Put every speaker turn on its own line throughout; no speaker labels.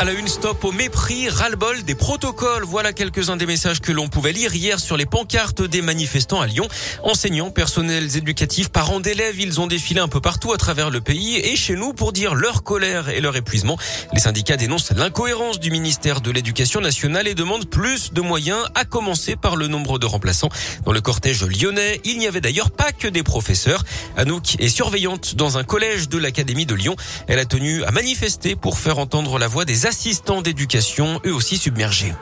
À la une, stop au mépris, ras-le-bol des protocoles. Voilà quelques-uns des messages que l'on pouvait lire hier sur les pancartes des manifestants à Lyon. Enseignants, personnels éducatifs, parents d'élèves, ils ont défilé un peu partout à travers le pays et chez nous pour dire leur colère et leur épuisement. Les syndicats dénoncent l'incohérence du ministère de l'Éducation nationale et demandent plus de moyens, à commencer par le nombre de remplaçants. Dans le cortège lyonnais, il n'y avait d'ailleurs pas que des professeurs. Anouk est surveillante dans un collège de l'Académie de Lyon. Elle a tenu à manifester pour faire entendre la voix des assistants d'éducation, eux aussi submergés.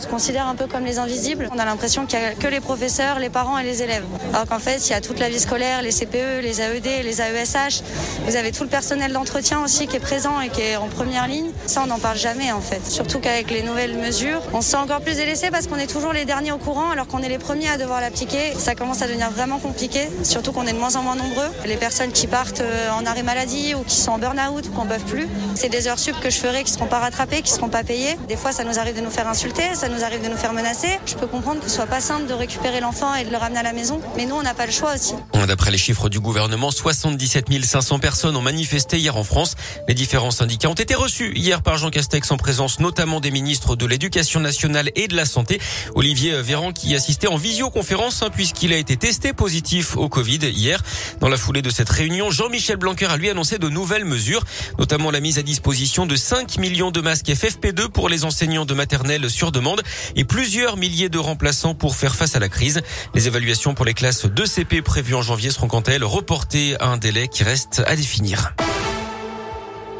Se considère un peu comme les invisibles. On a l'impression qu'il n'y a que les professeurs, les parents et les élèves. Alors qu'en fait, il y a toute la vie scolaire, les CPE, les AED, les AESH. Vous avez tout le personnel d'entretien aussi qui est présent et qui est en première ligne. Ça, on n'en parle jamais en fait. Surtout qu'avec les nouvelles mesures, on se sent encore plus délaissé parce qu'on est toujours les derniers au courant alors qu'on est les premiers à devoir l'appliquer. Ça commence à devenir vraiment compliqué, surtout qu'on est de moins en moins nombreux. Les personnes qui partent euh, en arrêt maladie ou qui sont en burn-out ou qui n'en peuvent plus, c'est des heures sup que je ferai qui ne seront pas rattrapées, qui ne seront pas payées. Des fois, ça nous arrive de nous faire insulter, nous arrive de nous faire menacer. Je peux comprendre que ce soit pas simple de récupérer l'enfant et de le ramener à la maison, mais nous, on n'a pas le choix aussi.
D'après les chiffres du gouvernement, 77 500 personnes ont manifesté hier en France. Les différents syndicats ont été reçus hier par Jean Castex en présence notamment des ministres de l'Éducation nationale et de la Santé. Olivier Véran qui assistait en visioconférence hein, puisqu'il a été testé positif au Covid hier. Dans la foulée de cette réunion, Jean-Michel Blanquer a lui annoncé de nouvelles mesures, notamment la mise à disposition de 5 millions de masques FFP2 pour les enseignants de maternelle sur demande et plusieurs milliers de remplaçants pour faire face à la crise. Les évaluations pour les classes 2 CP prévues en janvier seront quant à elles reportées à un délai qui reste à définir.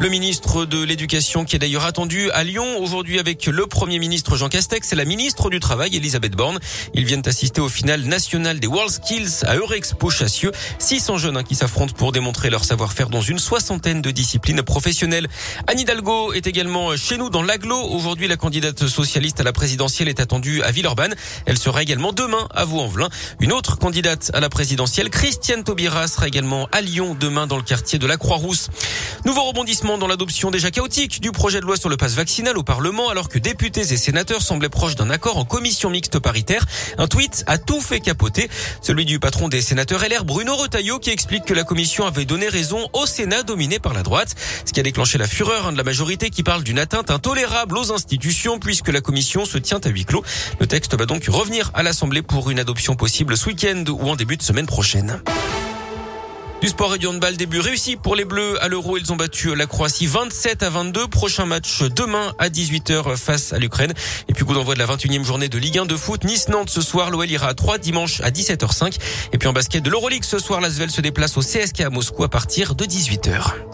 Le ministre de l'Éducation qui est d'ailleurs attendu à Lyon aujourd'hui avec le Premier ministre Jean Castex et la ministre du Travail Elisabeth Borne. Ils viennent assister au final national des World Skills à Eurexpo Chassieux. 600 jeunes qui s'affrontent pour démontrer leur savoir-faire dans une soixantaine de disciplines professionnelles. Anne Hidalgo est également chez nous dans l'aglo. Aujourd'hui, la candidate socialiste à la présidentielle est attendue à Villeurbanne. Elle sera également demain à Vaux-en-Velin. Une autre candidate à la présidentielle, Christiane Taubira, sera également à Lyon demain dans le quartier de la Croix-Rousse. Nouveau rebondissement dans l'adoption déjà chaotique du projet de loi sur le passe vaccinal au Parlement alors que députés et sénateurs semblaient proches d'un accord en commission mixte paritaire. Un tweet a tout fait capoter. Celui du patron des sénateurs LR, Bruno Retailleau, qui explique que la commission avait donné raison au Sénat dominé par la droite. Ce qui a déclenché la fureur hein, de la majorité qui parle d'une atteinte intolérable aux institutions puisque la commission se tient à huis clos. Le texte va donc revenir à l'Assemblée pour une adoption possible ce week-end ou en début de semaine prochaine. Du sport et du handball, début réussi pour les Bleus à l'Euro. Ils ont battu la Croatie 27 à 22. Prochain match demain à 18h face à l'Ukraine. Et puis coup d'envoi de la 21e journée de Ligue 1 de foot. Nice-Nantes ce soir. L'OL ira à 3 dimanche à 17h05. Et puis en basket de l'Euroleague ce soir, l'Asvel se déplace au CSK à Moscou à partir de 18h.